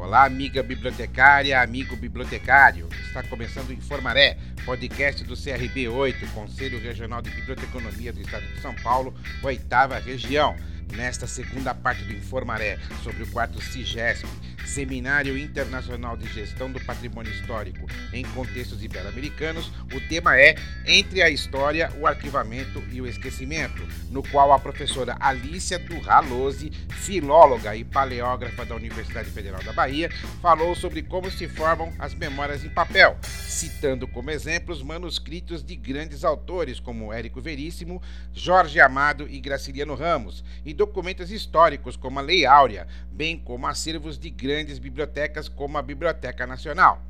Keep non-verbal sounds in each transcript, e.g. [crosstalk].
Olá, amiga bibliotecária, amigo bibliotecário. Está começando o Informaré, podcast do CRB 8, Conselho Regional de Biblioteconomia do Estado de São Paulo, oitava região. Nesta segunda parte do Informaré, sobre o quarto CIGESP, Seminário Internacional de Gestão do Patrimônio Histórico em Contextos Ibero-Americanos, o tema é Entre a História, o Arquivamento e o Esquecimento, no qual a professora Alícia Durralose, filóloga e paleógrafa da Universidade Federal da Bahia, falou sobre como se formam as memórias em papel, citando como exemplos manuscritos de grandes autores como Érico Veríssimo, Jorge Amado e Graciliano Ramos, e documentos históricos como a Lei Áurea, bem como acervos de grandes bibliotecas como a Biblioteca Nacional.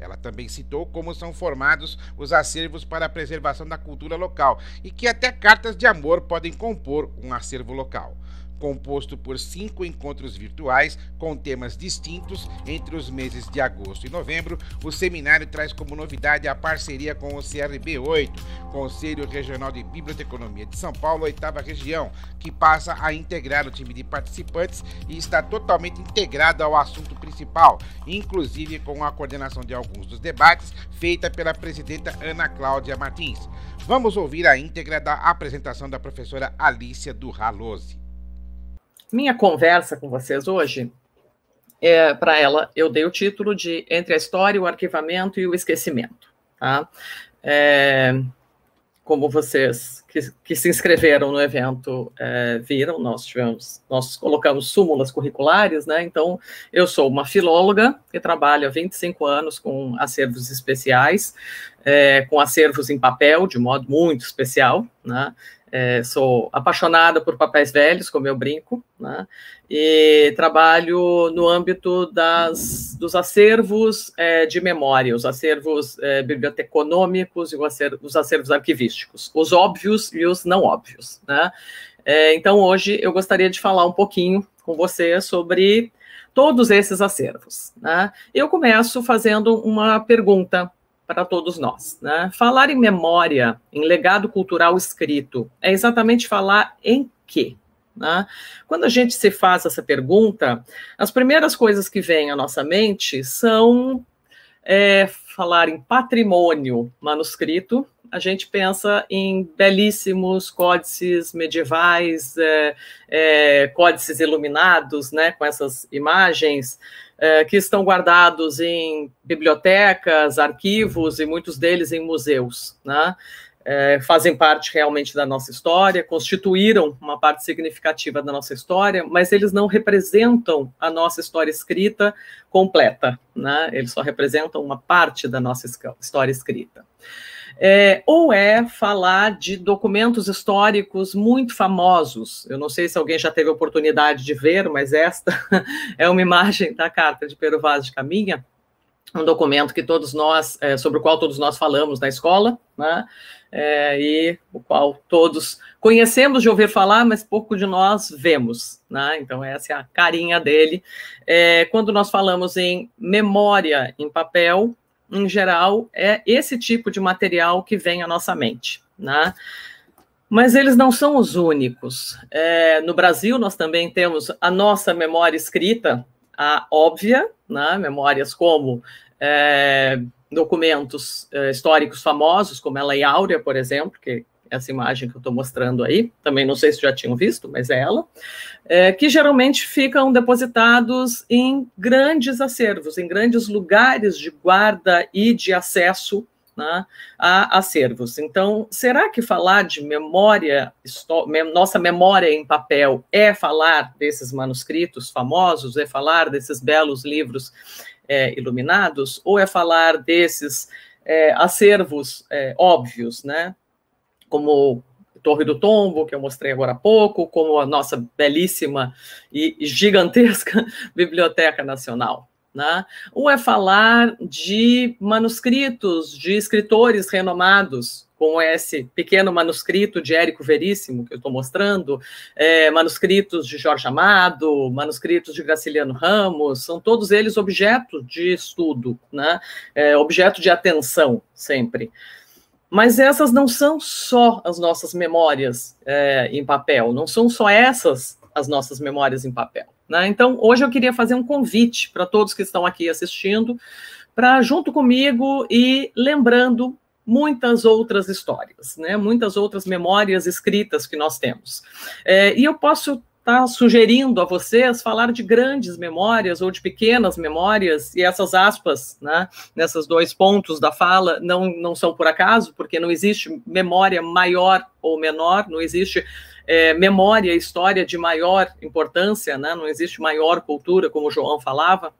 Ela também citou como são formados os acervos para a preservação da cultura local e que até cartas de amor podem compor um acervo local composto por cinco encontros virtuais com temas distintos entre os meses de agosto e novembro. O seminário traz como novidade a parceria com o CRB8, Conselho Regional de Biblioteconomia de São Paulo, oitava região, que passa a integrar o time de participantes e está totalmente integrado ao assunto principal, inclusive com a coordenação de alguns dos debates feita pela presidenta Ana Cláudia Martins. Vamos ouvir a íntegra da apresentação da professora Alícia Durralose minha conversa com vocês hoje, é, para ela, eu dei o título de Entre a História, o Arquivamento e o Esquecimento. Tá? É, como vocês que, que, se inscreveram no evento é, viram, nós tivemos, nós colocamos súmulas curriculares, né? Então, eu sou uma filóloga que trabalha há 25 anos com acervos especiais, é, com acervos em papel, de modo muito especial, né? É, sou apaixonada por papéis velhos, como eu brinco, né? e trabalho no âmbito das, dos acervos é, de memória, os acervos é, biblioteconômicos e os acervos, os acervos arquivísticos, os óbvios e os não óbvios. Né? É, então, hoje eu gostaria de falar um pouquinho com você sobre todos esses acervos. Né? Eu começo fazendo uma pergunta para todos nós. Né? Falar em memória, em legado cultural escrito, é exatamente falar em quê? Né? Quando a gente se faz essa pergunta, as primeiras coisas que vêm à nossa mente são é, falar em patrimônio manuscrito, a gente pensa em belíssimos códices medievais, é, é, códices iluminados, né, com essas imagens, é, que estão guardados em bibliotecas, arquivos e muitos deles em museus, né? É, fazem parte realmente da nossa história, constituíram uma parte significativa da nossa história, mas eles não representam a nossa história escrita completa, né? Eles só representam uma parte da nossa história escrita é, ou é falar de documentos históricos muito famosos. Eu não sei se alguém já teve oportunidade de ver, mas esta [laughs] é uma imagem da carta de Pero Vaz de Caminha, um documento que todos nós, é, sobre o qual todos nós falamos na escola, né? É, e o qual todos conhecemos de ouvir falar, mas pouco de nós vemos, né? Então essa é a carinha dele. É, quando nós falamos em memória em papel, em geral, é esse tipo de material que vem à nossa mente, né? Mas eles não são os únicos. É, no Brasil, nós também temos a nossa memória escrita, a óbvia, né? memórias como é, documentos é, históricos famosos, como a Lei Áurea, por exemplo, que essa imagem que eu estou mostrando aí, também não sei se já tinham visto, mas é ela, é, que geralmente ficam depositados em grandes acervos, em grandes lugares de guarda e de acesso né, a acervos. Então, será que falar de memória, nossa memória em papel, é falar desses manuscritos famosos, é falar desses belos livros é, iluminados, ou é falar desses é, acervos é, óbvios, né? como Torre do Tombo, que eu mostrei agora há pouco, como a nossa belíssima e gigantesca [laughs] Biblioteca Nacional. Né? Ou é falar de manuscritos de escritores renomados, como esse pequeno manuscrito de Érico Veríssimo, que eu estou mostrando, é, manuscritos de Jorge Amado, manuscritos de Graciliano Ramos, são todos eles objeto de estudo, né? é, objeto de atenção sempre. Mas essas não são só as nossas memórias é, em papel, não são só essas as nossas memórias em papel. Né? Então, hoje eu queria fazer um convite para todos que estão aqui assistindo, para junto comigo e lembrando muitas outras histórias, né? muitas outras memórias escritas que nós temos. É, e eu posso está sugerindo a vocês falar de grandes memórias ou de pequenas memórias, e essas aspas, né, nesses dois pontos da fala, não, não são por acaso, porque não existe memória maior ou menor, não existe é, memória, história de maior importância, né, não existe maior cultura, como o João falava.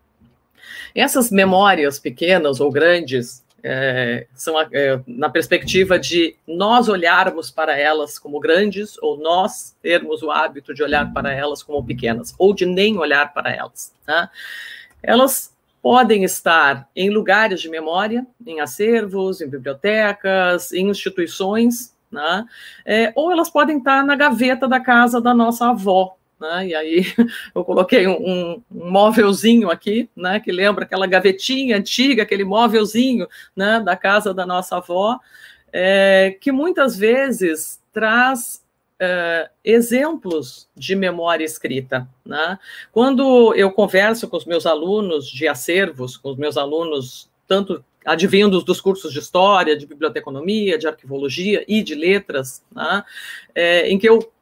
Essas memórias pequenas ou grandes, é, são é, na perspectiva de nós olharmos para elas como grandes ou nós termos o hábito de olhar para elas como pequenas ou de nem olhar para elas. Tá? Elas podem estar em lugares de memória, em acervos, em bibliotecas, em instituições, né? é, ou elas podem estar na gaveta da casa da nossa avó, né? E aí [laughs] eu coloquei um, um, móvelzinho aqui, né? Que lembra aquela gavetinha antiga, aquele móvelzinho, né? Da casa da nossa avó, é, que muitas vezes traz é, exemplos de memória escrita. Né? Quando eu converso com os meus alunos de acervos, com os meus alunos tanto advindos dos cursos de história, de biblioteconomia, de arquivologia e de letras, né? é, em que eu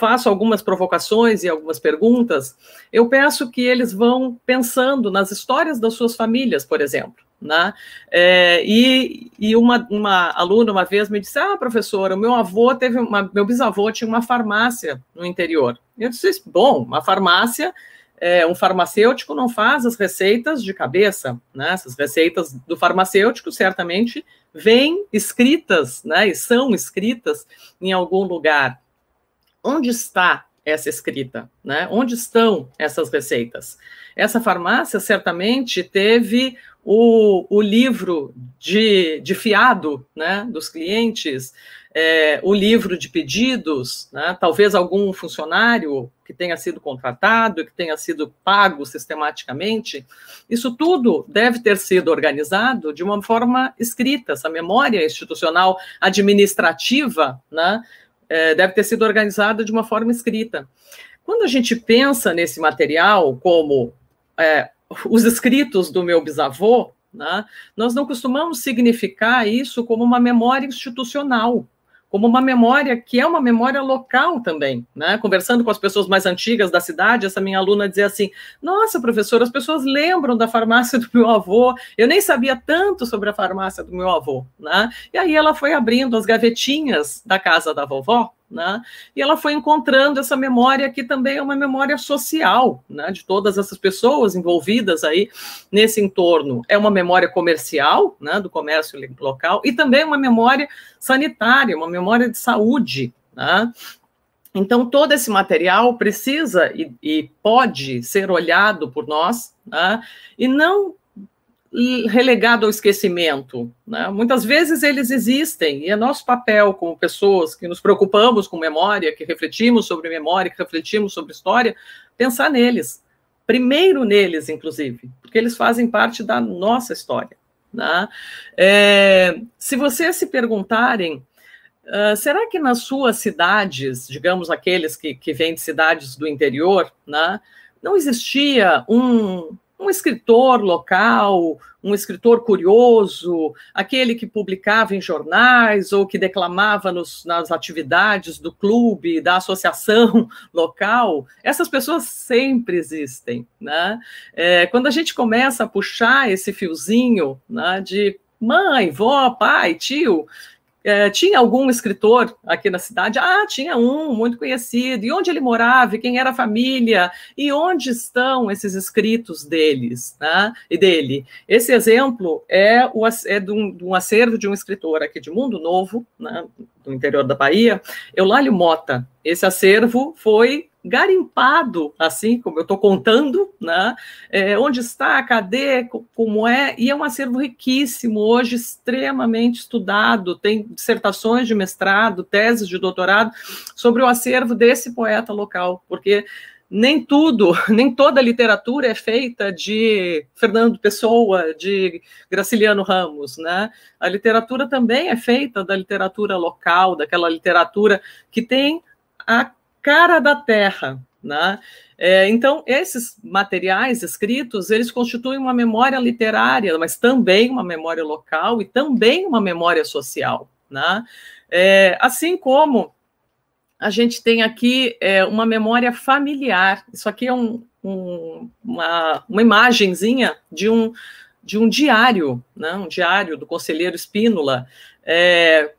faço algumas provocações e algumas perguntas, eu peço que eles vão pensando nas histórias das suas famílias, por exemplo. Né? É, e e uma, uma aluna uma vez me disse: Ah, professora, meu avô teve uma, meu bisavô tinha uma farmácia no interior. Eu disse: Bom, uma farmácia, é, um farmacêutico não faz as receitas de cabeça, né? Essas receitas do farmacêutico certamente vêm escritas, né? E são escritas em algum lugar onde está essa escrita, né? Onde estão essas receitas? Essa farmácia certamente teve o, o livro de, de fiado, né, dos clientes, é, o livro de pedidos, né, talvez algum funcionário que tenha sido contratado, que tenha sido pago sistematicamente, isso tudo deve ter sido organizado de uma forma escrita, essa memória institucional administrativa, né, é, deve ter sido organizada de uma forma escrita. Quando a gente pensa nesse material como é, os escritos do meu bisavô, né, nós não costumamos significar isso como uma memória institucional como uma memória que é uma memória local também, né? Conversando com as pessoas mais antigas da cidade, essa minha aluna dizia assim: Nossa, professora, as pessoas lembram da farmácia do meu avô. Eu nem sabia tanto sobre a farmácia do meu avô, né? E aí ela foi abrindo as gavetinhas da casa da vovó né? E ela foi encontrando essa memória que também é uma memória social, né? De todas essas pessoas envolvidas aí nesse entorno. É uma memória comercial, né? Do comércio local e também uma memória sanitária, uma memória de saúde, né? Então, todo esse material precisa e, e pode ser olhado por nós, né? e não relegado ao esquecimento. Né? Muitas vezes eles existem, e é nosso papel como pessoas que nos preocupamos com memória, que refletimos sobre memória, que refletimos sobre história, pensar neles. Primeiro neles, inclusive, porque eles fazem parte da nossa história. Né? É, se vocês se perguntarem, uh, será que nas suas cidades, digamos aqueles que, que vêm de cidades do interior, né, não existia um, um escritor local, um escritor curioso, aquele que publicava em jornais ou que declamava nos, nas atividades do clube, da associação [laughs] local, essas pessoas sempre existem. Né? É, quando a gente começa a puxar esse fiozinho né, de mãe, vó, pai, tio, é, tinha algum escritor aqui na cidade? Ah, tinha um muito conhecido. E onde ele morava? E quem era a família? E onde estão esses escritos deles? Né? E dele? Esse exemplo é, o, é de, um, de um acervo de um escritor aqui de Mundo Novo, né, do interior da Bahia, Eulálio Mota. Esse acervo foi garimpado, assim como eu estou contando, né? É, onde está, cadê, como é, e é um acervo riquíssimo, hoje extremamente estudado, tem dissertações de mestrado, teses de doutorado sobre o acervo desse poeta local, porque nem tudo, [laughs] nem toda a literatura é feita de Fernando Pessoa, de Graciliano Ramos, né? A literatura também é feita da literatura local, daquela literatura que tem a cara da terra, né? É, então, esses materiais escritos, eles constituem uma memória literária, mas também uma memória local e também uma memória social, né? É, assim como a gente tem aqui é, uma memória familiar. Isso aqui é um, um, uma, uma imagenzinha de um, de um diário, né? um diário do conselheiro Espínola. É,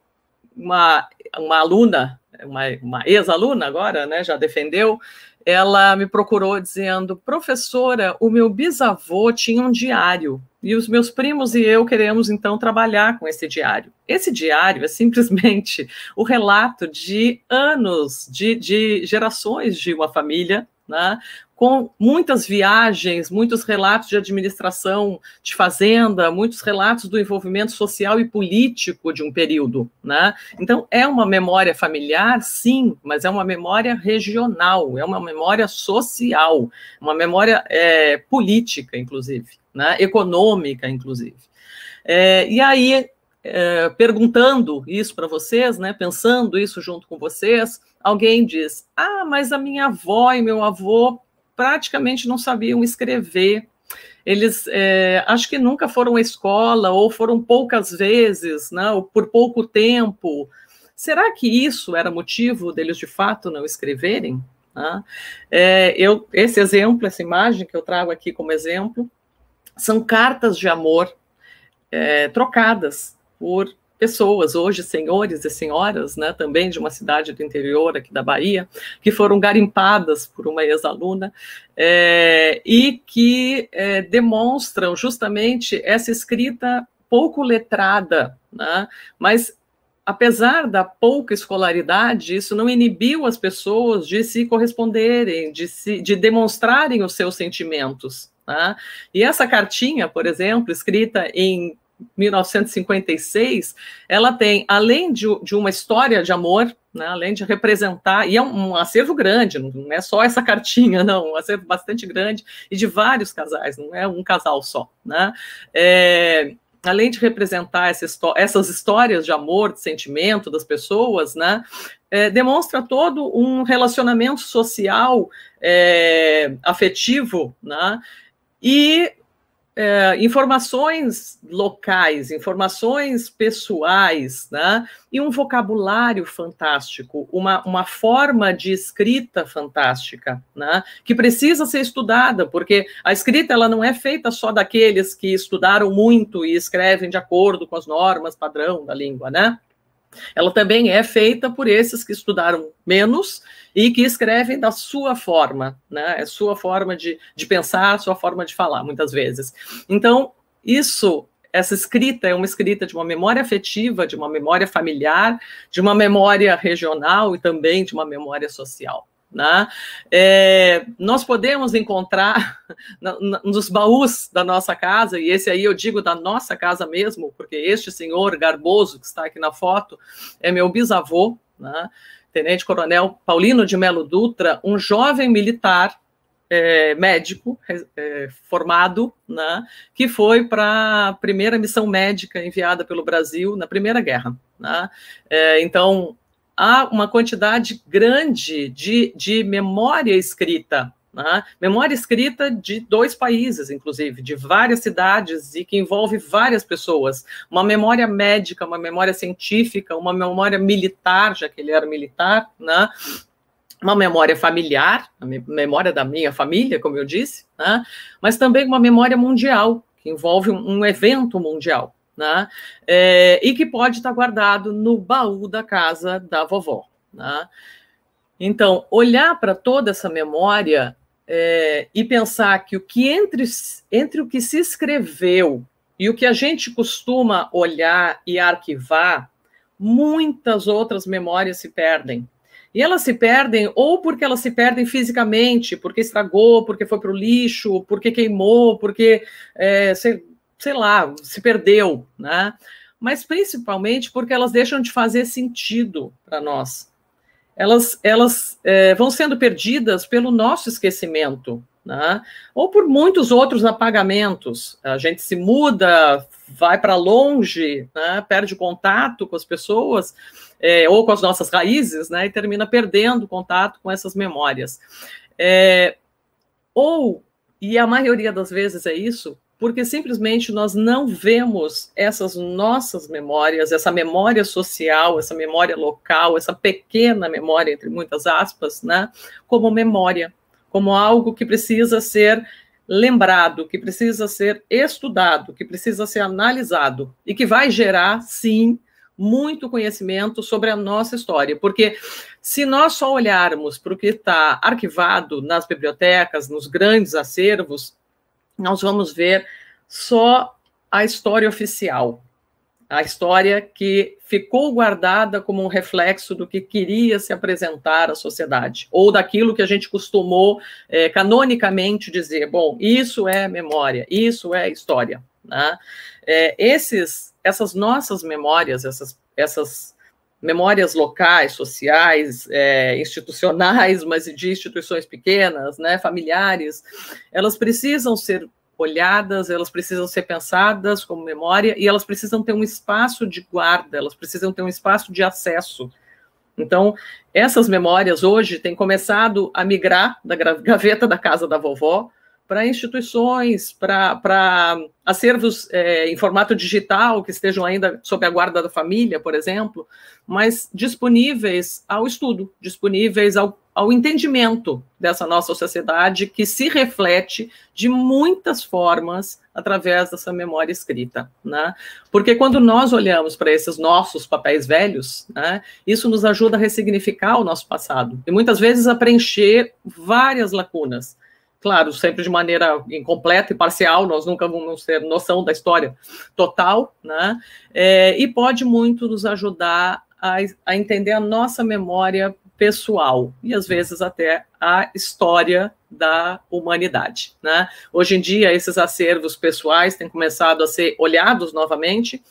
uma, uma aluna, uma, uma ex-aluna agora, né, já defendeu, ela me procurou dizendo: professora, o meu bisavô tinha um diário e os meus primos e eu queremos então trabalhar com esse diário. Esse diário é simplesmente o relato de anos, de, de gerações de uma família, né, com muitas viagens, muitos relatos de administração de fazenda, muitos relatos do envolvimento social e político de um período, né? Então é uma memória familiar, sim, mas é uma memória regional, é uma memória social, uma memória é, política, inclusive, né? Econômica, inclusive. É, e aí é, perguntando isso para vocês, né, pensando isso junto com vocês, alguém diz: Ah, mas a minha avó e meu avô praticamente não sabiam escrever. Eles é, acho que nunca foram à escola, ou foram poucas vezes, né, ou por pouco tempo. Será que isso era motivo deles de fato não escreverem? É, eu, esse exemplo, essa imagem que eu trago aqui como exemplo, são cartas de amor é, trocadas por pessoas, hoje senhores e senhoras, né, também de uma cidade do interior aqui da Bahia, que foram garimpadas por uma ex-aluna é, e que é, demonstram justamente essa escrita pouco letrada, né, mas apesar da pouca escolaridade, isso não inibiu as pessoas de se corresponderem, de, se, de demonstrarem os seus sentimentos. Né? E essa cartinha, por exemplo, escrita em 1956, ela tem, além de, de uma história de amor, né, além de representar, e é um, um, acervo grande, não é só essa cartinha, [laughs] não, um acervo bastante grande, e de vários casais, não é um casal só, né? É, além de representar essa, essas histórias de amor, de sentimento das pessoas, né, é, demonstra todo um relacionamento social é, afetivo, né, e é, informações locais, informações pessoais, né? e um vocabulário fantástico, uma, uma forma de escrita fantástica, né? que precisa ser estudada, porque a escrita ela não é feita só daqueles que estudaram muito e escrevem de acordo com as normas padrão da língua, né? Ela também é feita por esses que estudaram menos e que escrevem da sua forma, né? É sua forma de, de pensar, sua forma de falar, muitas vezes. Então, isso, essa escrita é uma escrita de uma memória afetiva, de uma memória familiar, de uma memória regional e também de uma memória social. Né? É, nós podemos encontrar [laughs] nos baús da nossa casa, e esse aí eu digo da nossa casa mesmo, porque este senhor garboso que está aqui na foto é meu bisavô, né? Tenente Coronel Paulino de Melo Dutra, um jovem militar é, médico é, formado, né, que foi para a primeira missão médica enviada pelo Brasil na Primeira Guerra. Né? É, então, há uma quantidade grande de, de memória escrita, né? memória escrita de dois países, inclusive, de várias cidades e que envolve várias pessoas. Uma memória médica, uma memória científica, uma memória militar, já que ele era militar, né? uma memória familiar, a memória da minha família, como eu disse, né? mas também uma memória mundial, que envolve um, um evento mundial né? É, e que pode estar guardado no baú da casa da vovó. Né? Então, olhar para toda essa memória é, e pensar que o que entre, entre o que se escreveu e o que a gente costuma olhar e arquivar, muitas outras memórias se perdem. E elas se perdem ou porque elas se perdem fisicamente, porque estragou, porque foi para o lixo, porque queimou, porque é, sei, sei lá, se perdeu, né? Mas principalmente porque elas deixam de fazer sentido para nós. Elas, elas é, vão sendo perdidas pelo nosso esquecimento, né? ou por muitos outros apagamentos. A gente se muda, vai para longe, né? perde contato com as pessoas, é, ou com as nossas raízes, né? e termina perdendo contato com essas memórias. É, ou, e a maioria das vezes é isso, porque simplesmente nós não vemos essas nossas memórias, essa memória social, essa memória local, essa pequena memória, entre muitas aspas, né, como memória, como algo que precisa ser lembrado, que precisa ser estudado, que precisa ser analisado e que vai gerar, sim, muito conhecimento sobre a nossa história, porque se nós só olharmos para o que está arquivado nas bibliotecas, nos grandes acervos, nós vamos ver só a história oficial, a história que ficou guardada como um reflexo do que queria se apresentar à sociedade, ou daquilo que a gente costumou é, canonicamente dizer, bom, isso é memória, isso é história. Né? É, esses, essas nossas memórias, essas, essas memórias locais, sociais, é, institucionais, mas de instituições pequenas, né, familiares, elas precisam ser olhadas, elas precisam ser pensadas como memória e elas precisam ter um espaço de guarda, elas precisam ter um espaço de acesso. Então, essas memórias hoje têm começado a migrar da gaveta da casa da vovó para instituições, para acervos é, em formato digital que estejam ainda sob a guarda da família, por exemplo, mas disponíveis ao estudo, disponíveis ao, ao entendimento dessa nossa sociedade que se reflete de muitas formas através dessa memória escrita, né? Porque quando nós olhamos para esses nossos papéis velhos, né, isso nos ajuda a ressignificar o nosso passado e muitas vezes a preencher várias lacunas claro, sempre de maneira incompleta e parcial, nós nunca vamos ter noção da história total, né? É, e pode muito nos ajudar a, a, entender a nossa memória pessoal e às vezes até a história da humanidade, né? Hoje em dia esses acervos pessoais têm começado a ser olhados novamente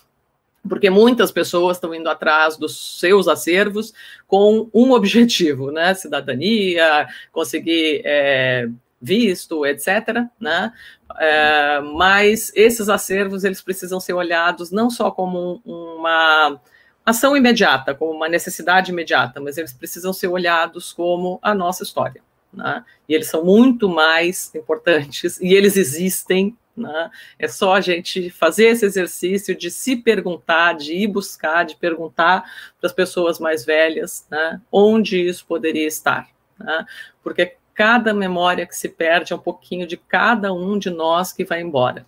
porque muitas pessoas estão indo atrás dos seus acervos com um objetivo, né? Cidadania, conseguir é, visto, etc. Né? É, mas esses acervos eles precisam ser olhados não só como uma ação imediata, como uma necessidade imediata, mas eles precisam ser olhados como a nossa história. Né? E eles são muito mais importantes e eles existem. Né? É só a gente fazer esse exercício de se perguntar, de ir buscar, de perguntar para as pessoas mais velhas né, onde isso poderia estar. Né? Porque cada memória que se perde é um pouquinho de cada um de nós que vai embora.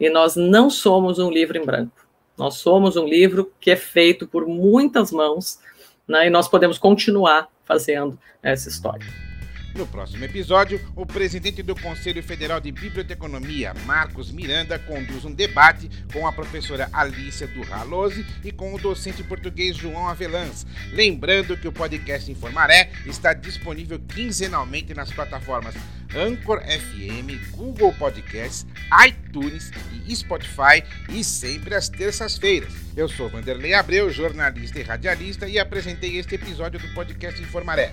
E nós não somos um livro em branco. Nós somos um livro que é feito por muitas mãos, né, e nós podemos continuar fazendo essa história. No próximo episódio, o presidente do Conselho Federal de Biblioteconomia, Marcos Miranda, conduz um debate com a professora Alícia do Ralose e com o docente português João Avelãs. Lembrando que o podcast Informaré está disponível quinzenalmente nas plataformas Anchor FM, Google Podcasts, iTunes e Spotify e sempre às terças-feiras. Eu sou Vanderlei Abreu, jornalista e radialista e apresentei este episódio do podcast Informaré.